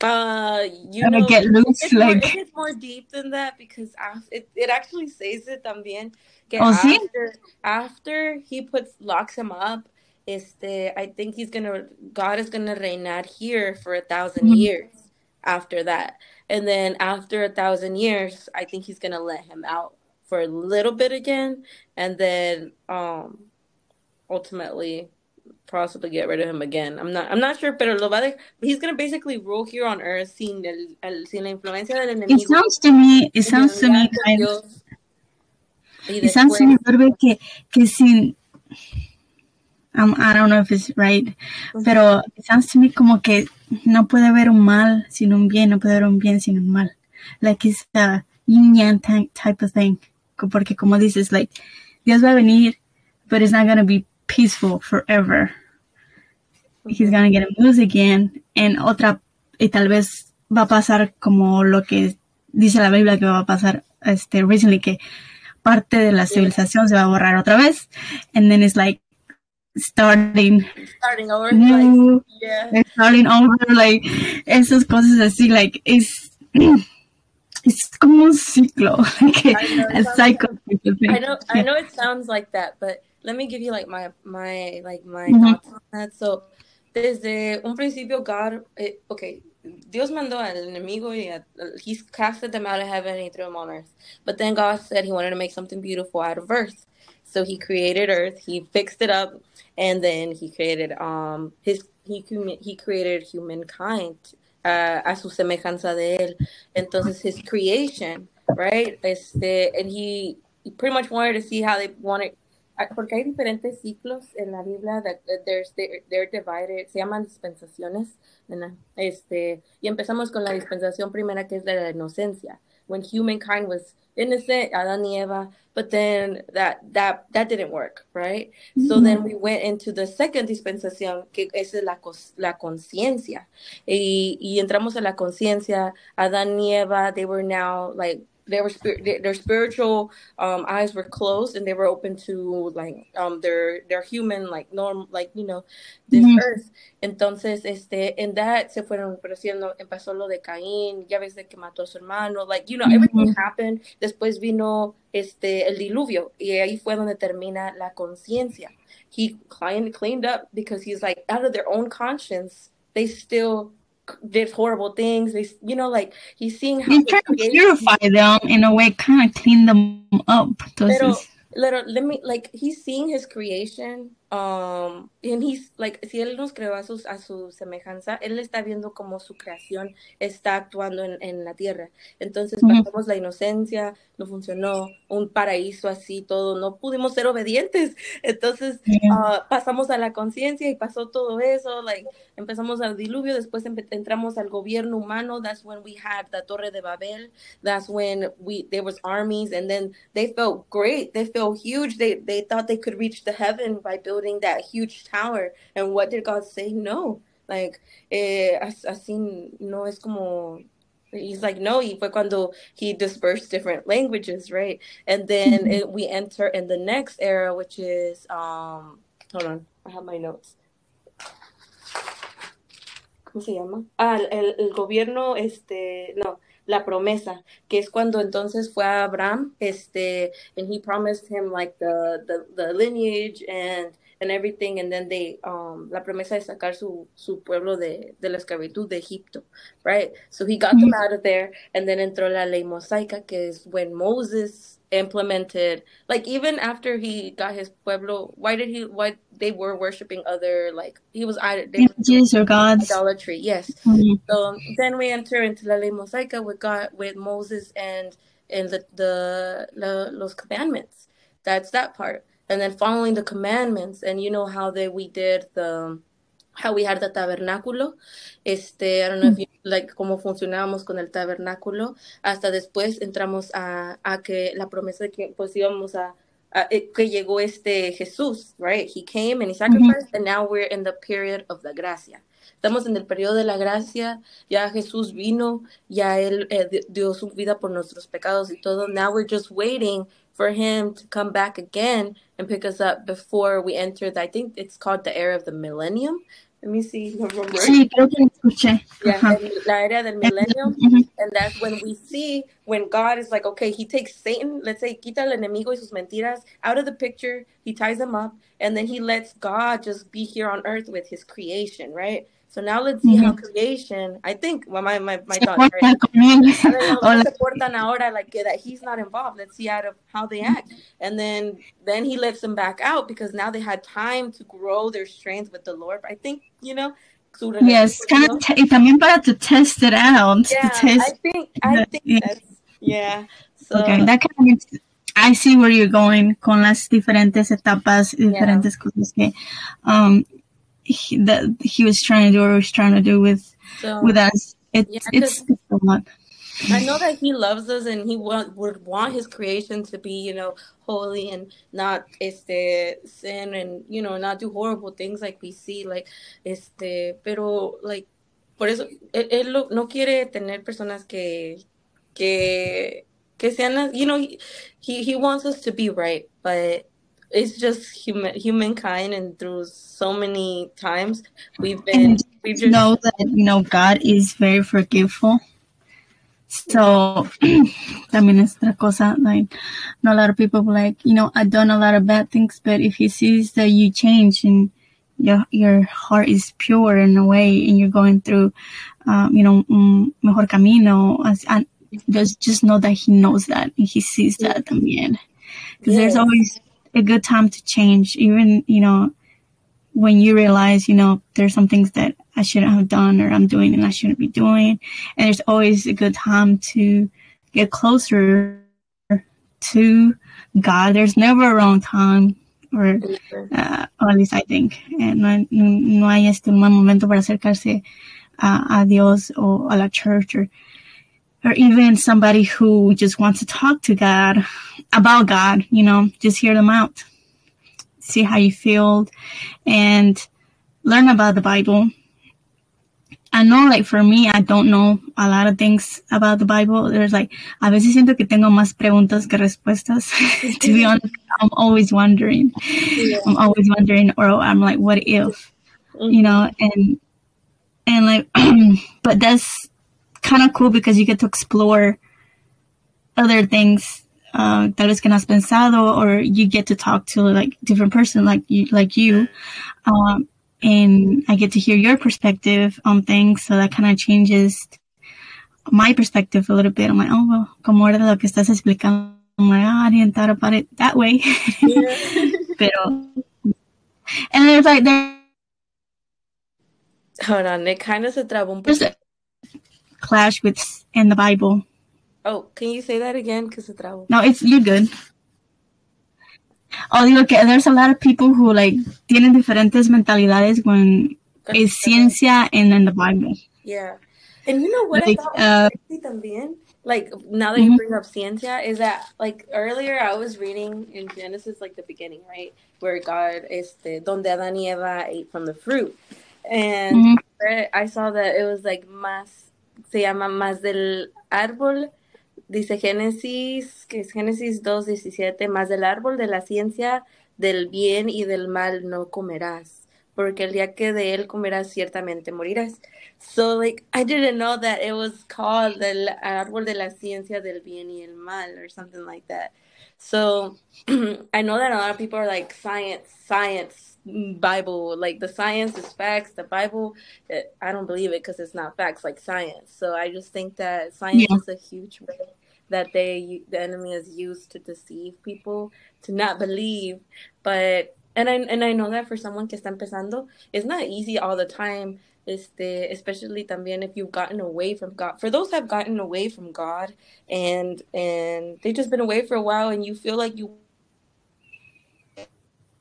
Uh, you gonna know, get loose, it's like more, it's more deep than that because after, it, it actually says it también. Que oh, after, after he puts locks him up, este, I think he's gonna God is gonna reinar here for a 1000 mm-hmm. years after that, and then after a thousand years, I think he's gonna let him out for a little bit again, and then um, ultimately possibly get rid of him again. I'm not I'm not sure, pero lo va a de, he's gonna basically rule here on earth sin el, el sin la influencia del enemigo. It sounds to me, it sounds to me kind of, it sounds to me que que sin um, I don't know if it's right, pero it sounds to me como que no puede haber un mal sin un bien, no puede haber un bien sin un mal. Like it's a yin yang type of thing. Porque como dices, like Dios va a venir, but it's not gonna be peaceful forever. He's gonna get a move again. En otra, y tal vez va a pasar como lo que dice la Biblia que va a pasar este recently que parte de la civilización se va a borrar otra vez. And then it's like starting starting over new, like, yeah. starting over like esas cosas así like es [clears throat] it's como un ciclo [laughs] like know, a cycle I know I know it sounds like that but let me give you like my my like my mm-hmm. thoughts on that. So desde un principio God eh, okay Dios mandó al enemigo y a, he's casted them out of heaven and he threw them on earth. But then God said he wanted to make something beautiful out of earth. So he created earth, he fixed it up, and then he created um his he he created humankind uh, a su semejanza de él. Entonces his creation, right? Este, and he, he pretty much wanted to see how they wanted Ah, porque hay diferentes ciclos en la Biblia, they're, they're divided, se llaman dispensaciones, este, y empezamos con la dispensación primera que es de la inocencia, when humankind was innocent, Adán y Eva, but then that that that didn't work, right? Mm -hmm. So then we went into the second dispensación, que es la la conciencia, y, y entramos a la conciencia, Adán y Eva, they were now like they were their spiritual um, eyes were closed and they were open to like um, their their human like norm like you know this mm-hmm. earth entonces este en that se fueron creciendo empezó lo de Caín ya ves de que mató a su hermano like you know mm-hmm. everything happened después vino este el diluvio y ahí fue donde termina la conciencia he cleaned, cleaned up because he's like out of their own conscience they still did horrible things. They, you know, like he's seeing how he's trying to purify them in a way, kind of clean them up. Little, little, let me like he's seeing his creation um, and he's like, si él nos creó a su, a su semejanza, él está viendo como su creación está actuando en, en la tierra. Entonces pasamos la inocencia, no funcionó, un paraíso así, todo, no pudimos ser obedientes. [laughs] Entonces uh, pasamos a la conciencia y pasó todo eso, like, empezamos al diluvio, después entramos al gobierno humano, that's when we had the Torre de Babel, that's when we, there was armies, and then they felt great, they felt huge, they, they thought they could reach the heaven by building building that huge tower. And what did God say? No. Like, eh, así no es como he's like no y fue cuando he dispersed different languages right and then mm-hmm. it, we enter in the next era which is um hold on i have my notes ¿Cómo se llama? Ah, el, el gobierno, este, no, la promesa, que es cuando entonces fue a Abraham, este, and he promised him like the, the, the lineage and and everything, and then they, um, la promesa de sacar su, su pueblo de, de la esclavitud de Egipto, right? So he got them out of there, and then entró la ley mosaica, que is when Moses implemented, like even after he got his pueblo, why did he, why they were worshiping other, like, he was, images or gods. Idolatry, yes. Mm-hmm. So then we enter into la ley mosaica with God, with Moses and, and the, the, the los commandments. That's that part and then following the commandments and you know how that we did the how we had the tabernáculo. Este I don't know if you, like cómo funcionábamos con el tabernáculo. Hasta después entramos a, a que la promesa de que pues íbamos a, a eh, que llegó este Jesús right he came and he sacrificed and now we're in the period of the gracia. Estamos en el periodo de la gracia, ya Jesús vino, ya Él eh, dio su vida por nuestros pecados y todo. Now we're just waiting for him to come back again and pick us up before we enter the, I think it's called the era of the millennium. Let me see. Sí, creo que escuché. Yeah, la era del millennium. And that's when we see when God is like, okay, he takes Satan, let's say, quita el enemigo y sus mentiras out of the picture. He ties him up. And then he lets God just be here on earth with his creation, right? So now let's see mm-hmm. how creation, I think, well, my, my, my thoughts, right? se portan ahora, like that he's not involved. Let's see out of how they act. And then then he lets them back out because now they had time to grow their strength with the Lord. I think, you know, Yes, kind of t- también para to test it out. Yeah, test I think I think yeah. that's yeah. So, okay, that kind of makes, I see where you're going con las diferentes etapas, diferentes yeah. cosas que um, he, that he was trying to do or was trying to do with so, with us. It, yeah, it's, it's a lot. I know that he loves us and he want, would want his creation to be, you know, holy and not este sin and you know not do horrible things like we see like este pero like por eso él, él lo, no quiere tener personas que que que sean you know he, he wants us to be right but it's just human humankind and through so many times we've been we've just know that you know God is very forgiveful. So I mean it's otra cosa like not a lot of people like, you know, I've done a lot of bad things, but if he sees that you change and your your heart is pure in a way and you're going through um, you know, mejor camino and just just know that he knows that and he sees that también. Because yes. there's always a good time to change, even, you know, when you realize, you know, there's some things that I shouldn't have done or I'm doing and I shouldn't be doing. And there's always a good time to get closer to God. There's never a wrong time, or, uh, or at least I think. And no, no hay este mal momento para acercarse a, a Dios o a la church or or even somebody who just wants to talk to God about God, you know, just hear them out, see how you feel, and learn about the Bible. I know, like, for me, I don't know a lot of things about the Bible. There's like, a veces siento que tengo más preguntas que respuestas. [laughs] to be honest, I'm always wondering. Yeah. I'm always wondering, or I'm like, what if? Mm-hmm. You know, and, and like, [clears throat] but that's kind of cool because you get to explore other things uh, que no has pensado, or you get to talk to like different person like you, like you, um, and I get to hear your perspective on things, so that kind of changes my perspective a little bit. I'm like, oh, well, como era lo que estás explicando, I'm like, oh, I didn't thought about it that way. Yeah. [laughs] Pero And there's like there. Hold on, it kind of se trabó un poco. Clash with in the Bible. Oh, can you say that again? Because se trabó. No, it's you're good. Oh, digo que there's a lot of people who like tienen diferentes mentalidades when es ciencia and in the Bible. Yeah. And you know what Like, I thought uh, también? Like now that Mhm. you bring up ciencia, is that like earlier I was reading in Genesis, like the beginning, right, where God, este, donde Adán y Eva ate from the fruit, and Mhm. I- I saw that it was like más, se llama más del árbol, dice Génesis, que es Génesis 2.17, más del árbol de la ciencia del bien y del mal no comerás, porque el día que de él comerás ciertamente morirás. So like I didn't know that it was called el árbol de la ciencia del bien y el mal or something like that. So [clears throat] I know that a lot of people are like science, science, Bible, like the science is facts. The Bible, eh, I don't believe it because it's not facts like science. So I just think that science Yeah. is a huge way that they the enemy is used to deceive people to not believe. But and I and I know that for someone que está empezando, it's not easy all the time. Este, especially también if you've gotten away from God. For those who have gotten away from God and and they've just been away for a while and you feel like you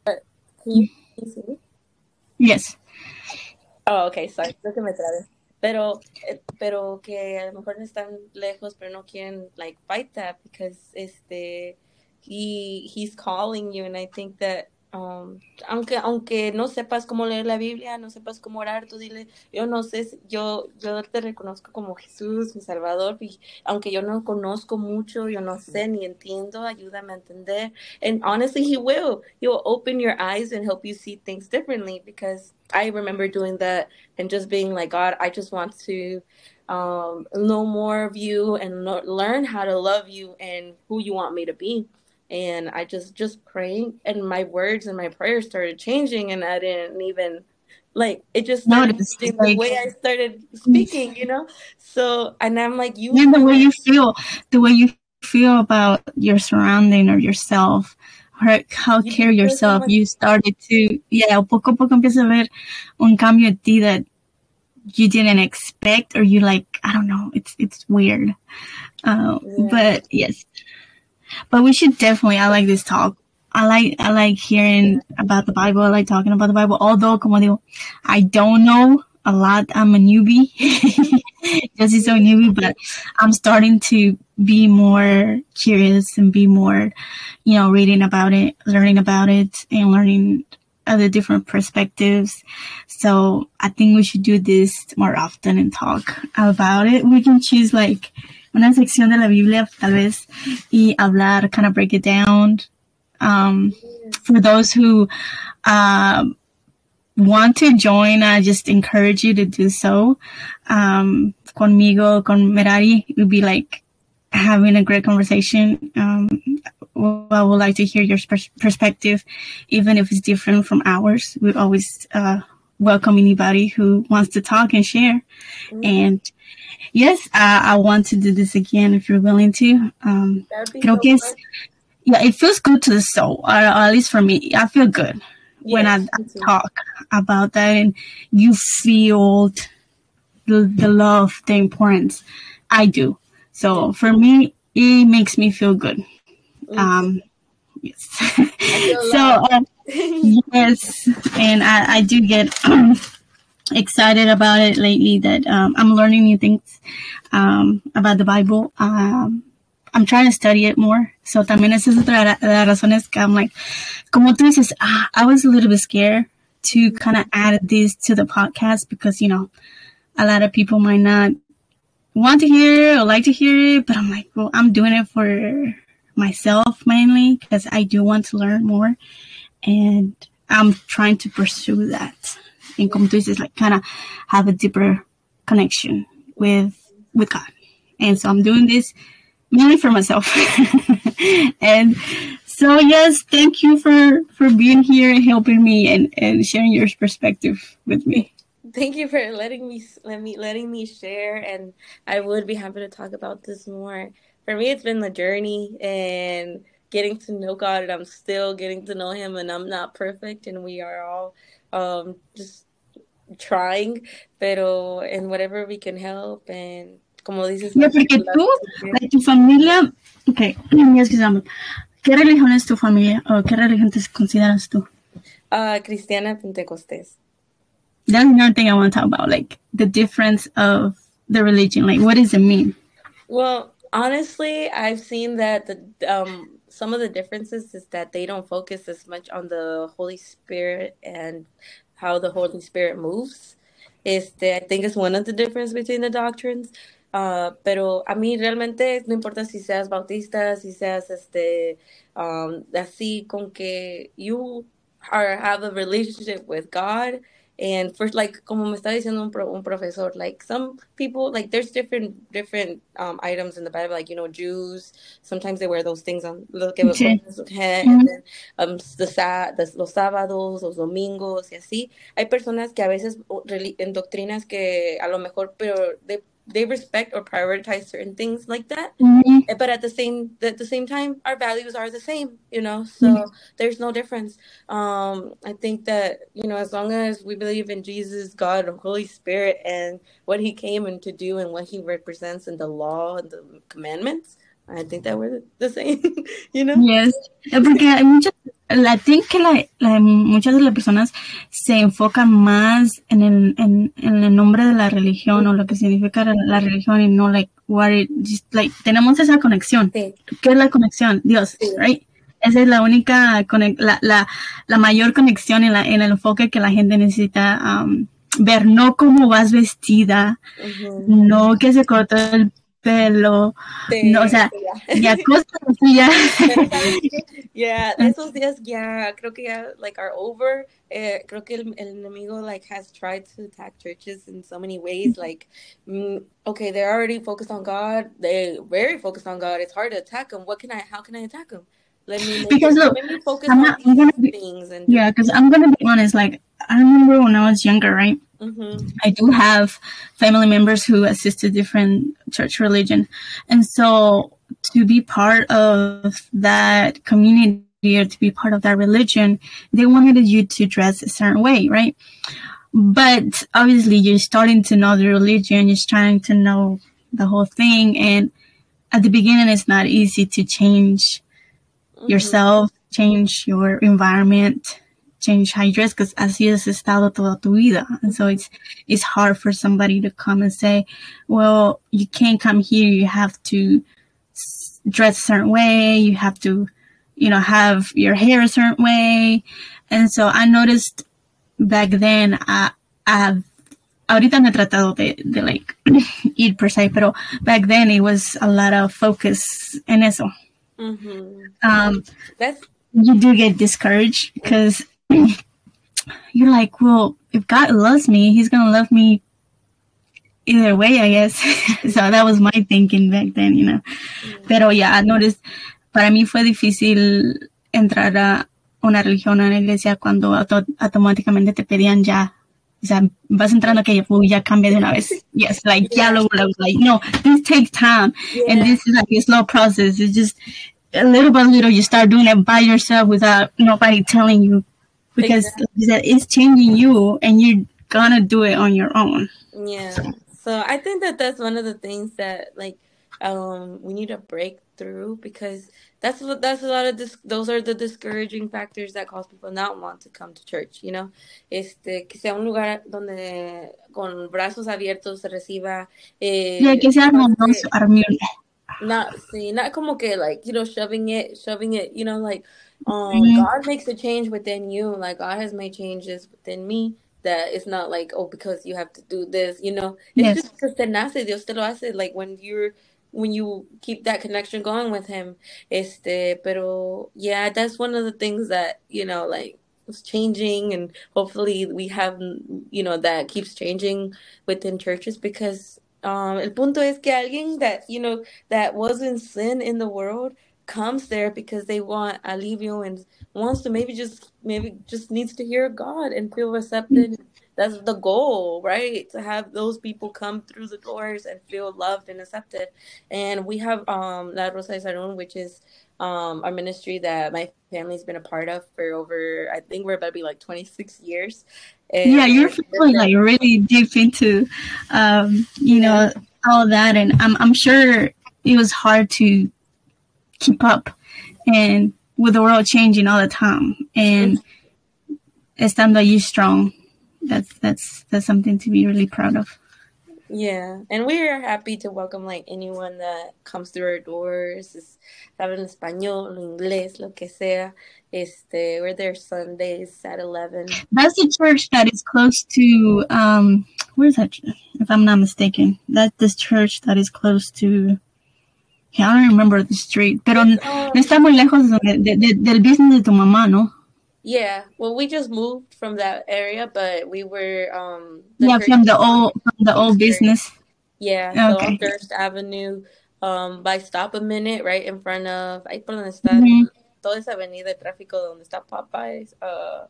can you, can you see me? Yes. Oh, okay, sorry, creo que me trabé. Pero, eh, pero que a lo mejor están lejos, pero no quieren like fight that because este he he's calling you, and I think that um, aunque aunque no sepas cómo leer la Biblia, no sepas cómo orar, tú dile, yo no sé, yo yo te reconozco como Jesús, mi Salvador, y aunque yo no conozco mucho, yo no sé ni entiendo, ayúdame a entender. And honestly, he will. He will open your eyes and help you see things differently because I remember doing that and just being like, God, I just want to um, know more of you and learn how to love you and who you want me to be. And I just just praying, and my words and my prayers started changing, and I didn't even like it. Just started Notice, the like- way I started speaking, you know. So, and I'm like, you, And the way you feel, the way you feel about your surrounding or yourself, or how You care yourself, you started to, yeah, poco a poco empieza a ver un cambio en ti that you didn't expect, or you like, I don't know, it's it's weird. Uh, Yeah. But yes, but we should definitely. I like this talk. I like I like hearing about the Bible. I like talking about the Bible. Although, como digo, I don't know a lot. I'm a newbie. [laughs] Just so newbie, but I'm starting to be more curious and be more, you know, reading about it, learning about it, and learning other different perspectives. So I think we should do this more often and talk about it. We can choose like una sección de la Biblia, tal vez, y hablar, kind of break it down. Um, for those who um, want to join, I just encourage you to do so. Um, conmigo, con Merari, it would be like having a great conversation. Um, I would like to hear your pers- perspective, even if it's different from ours. We always uh, welcome anybody who wants to talk and share. And yes, I, I want to do this again if you're willing to. Um, That'd be creo so que es, yeah, it feels good to the soul, or, or at least for me. I feel good when I, I talk about that and you feel the, the love, the importance. I do. So for me, it makes me feel good. Um, yes. [laughs] so, uh, [laughs] yes, and I, I do get [clears throat] excited about it lately that um, I'm learning new things um, about the Bible. Um, I'm trying to study it more. So también es otra de las razones que I'm like, como tú dices, ah, I was a little bit scared to kind of add this to the podcast because, you know, a lot of people might not want to hear or like to hear it, but I'm like, well, I'm doing it for myself mainly because I do want to learn more and I'm trying to pursue that. Tú dices, like kind of have a deeper connection with, with God. And so I'm doing this mainly for myself. [laughs] and so yes, thank you for, for being here and helping me and, and sharing your perspective with me. Thank you for letting me let me letting me share, and I would be happy to talk about this more. For me, it's been the journey, and getting to know God and I'm still getting to know him and I'm not perfect and we are all um just trying, pero in whatever we can help and como dices, yeah, porque tú, like, tu familia, okay, ¿qué religión es tu familia o qué religión te consideras tú? Uh, cristiana Pentecostés. That's another thing I want to talk about, like the difference of the religion. Like, what does it mean? Well, honestly, I've seen that the um, some of the differences is that they don't focus as much on the Holy Spirit and how the Holy Spirit moves. Este, I think it's one of the difference between the doctrines. Uh, pero a mí realmente no importa si seas bautista, si seas este, um, así con que you are have a relationship with God and for like como me está diciendo un, pro, un profesor like some people like there's different different um, items in the bible like you know jews sometimes they wear those things on look at and then, um, the, the, los sábados los domingos y así. Hay personas que a veces en doctrinas que a lo mejor pero de they respect or prioritize certain things like that mm-hmm. But at the same at the same time our values are the same you know so mm-hmm. there's no difference um i think that you know as long as we believe in jesus god and holy spirit and what he came in to do and what he represents in the law and the commandments I think that we're the same, [laughs] you know? Yes, porque hay muchas, la think que la, la, muchas de las personas se enfocan más en el, en, en el nombre de la religión o lo que significa la religión y no like what it, just like tenemos esa conexión. Sí. ¿Qué es la conexión? Dios, sí. right? Esa es la única, la, la, la mayor conexión en, la, en el enfoque que la gente necesita um, ver, no cómo vas vestida, uh -huh. no que se cortó el pelo, sí, no, o sea, ya cosas [laughs] así ya. yeah, [laughs] esos días ya creo que ya like are over. Eh, creo que el, el, enemigo like has tried to attack churches in so many ways. Like, mm, okay, they're already focused on God. They're very focused on God. It's hard to attack them. What can I? How can I attack them? Let me because look, I'm not, I'm gonna be, and yeah, because I'm gonna be honest. Like, I remember when I was younger, right? Mm-hmm. I do have family members who assist assisted different church religion. And so to be part of that community or to be part of that religion, they wanted you to dress a certain way, right? But obviously you're starting to know the religion, you're starting to know the whole thing. And at the beginning, it's not easy to change mm-hmm. yourself, change your environment, change how you dress because así has estado toda tu vida. And so it's, it's hard for somebody to come and say, well, you can't come here. You have to dress a certain way. You have to, you know, have your hair a certain way. And so I noticed back then, I, I've, ahorita no he tratado de, de like [clears throat] ir per se, pero back then it was a lot of focus en eso. Mm-hmm. Um, That's you do get discouraged because [clears throat] you're like, well, if God loves me, He's gonna love me either way, I guess. [laughs] so that was my thinking back then, you know. Mm. Pero yeah, I noticed, para mí fue difícil entrar a una religión, a una iglesia, cuando auto automáticamente te pedían ya. O sea, vas entrando que ya cambia de una vez. Yes, like, yeah, luego, luego, like, no, this takes time. Yeah. And this is like a slow process. It's just, a little by little, you start doing it by yourself without nobody telling you because exactly. it's changing you and you're gonna do it on your own. Yeah. So i think that that's one of the things that like um we need to break through because that's what that's a lot of this those are the discouraging factors that cause people not want to come to church you know? Este que sea un lugar donde con brazos abiertos se reciba eh, yeah, que sea hermoso not see not como que like you know shoving it shoving it you know like um, mm-hmm. God makes a change within you. Like God has made changes within me that it's not like oh because you have to do this. You know, it's yes. just because te nace Dios te lo hace. Like when you're when you keep that connection going with Him. Este, pero yeah, that's one of the things that you know like it's changing and hopefully we have you know that keeps changing within churches because um el punto es que alguien that you know that wasn't sin in the world comes there because they want alivio and wants to maybe just maybe just needs to hear God and feel accepted. that's the goal, right? To have those people come through the doors and feel loved and accepted. And we have um La Rosa de Saron, which is um our ministry that my family's been a part of for over I think we're about to be like 26 years. And yeah, you're feeling like really deep into um, you know, all that and I'm I'm sure it was hard to keep up and with the world changing all the time. And estando allí strong. That's that's that's something to be really proud of. Yeah. And we're happy to welcome like anyone that comes through our doors. Saben español inglés lo que sea. Este we're there sundays at 11 that's the church that is close to um where's that if i'm not mistaken. That's this church that is close to I don't remember the street, pero no está muy lejos de, de, de, del business de tu mamá, ¿no? Yeah, well, we just moved from that area, but we were um. yeah, from the old from the old business. Yeah, okay. so Thirst Avenue, um, by Stop a Minute, right in front of ahí por donde está mm-hmm. toda esa avenida de tráfico donde está Popeyes. Uh,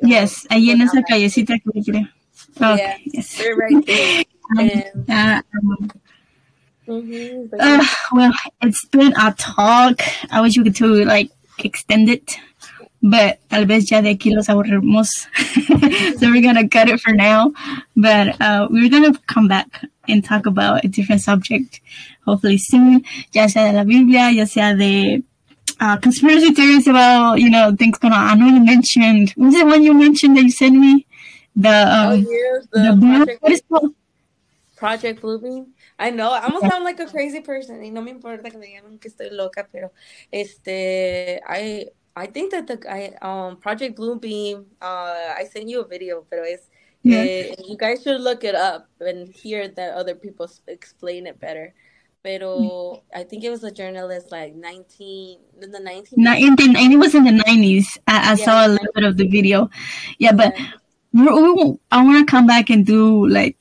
yes, ahí en esa callecita que. Okay, yeah, yes. we're right there. [laughs] and, uh, um, Mm-hmm, uh, well, it's been a talk. I wish we could to like extend it, but tal vez ya de aquí los aburrimos. [laughs] so we're gonna cut it for now. But uh, we're gonna come back and talk about a different subject, hopefully soon. Ya sea de la Biblia, ya sea de uh, conspiracy theories about you know things going on. I know you mentioned was it one you mentioned that you sent me the um, oh, yeah, the, the Project, what is called? Project Bluebeam. I know, I'm gonna sound like a crazy person. Y no me importa que me digan que estoy loca, pero este, I I think that the I um Project Bluebeam, uh, I sent you a video, pero es yeah. eh, you guys should look it up and hear that other people explain it better. Pero I think it was a journalist like 19 in the 19 19 and it was in the 90s. I, I yeah, saw a little bit of the video. Yeah, but yeah. I want to come back and do like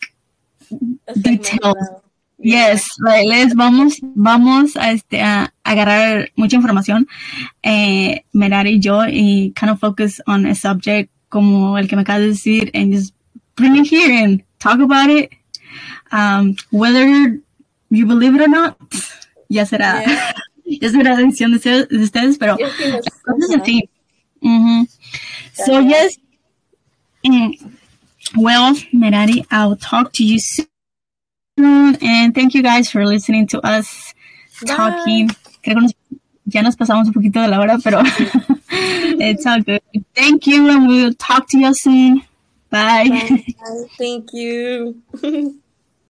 details Yes, les vamos, vamos a, este, a agarrar mucha información, eh, Merari y yo, y kind of focus on a subject como el que me acabas de decir, and just bring it here and talk about it. Um, whether you believe it or not, ya será, yeah. [laughs] ya será decisión de, ustedes, de ustedes pero es. Mm-hmm. So, yes, mm, well, Merari, I'll talk to you soon. And thank you guys for listening to us Bye. talking. Creo que nos, ya nos pasamos un poquito de la hora, pero [laughs] it's all good. Thank you, and we'll talk to you soon. Bye. Bye. Thank you. [laughs]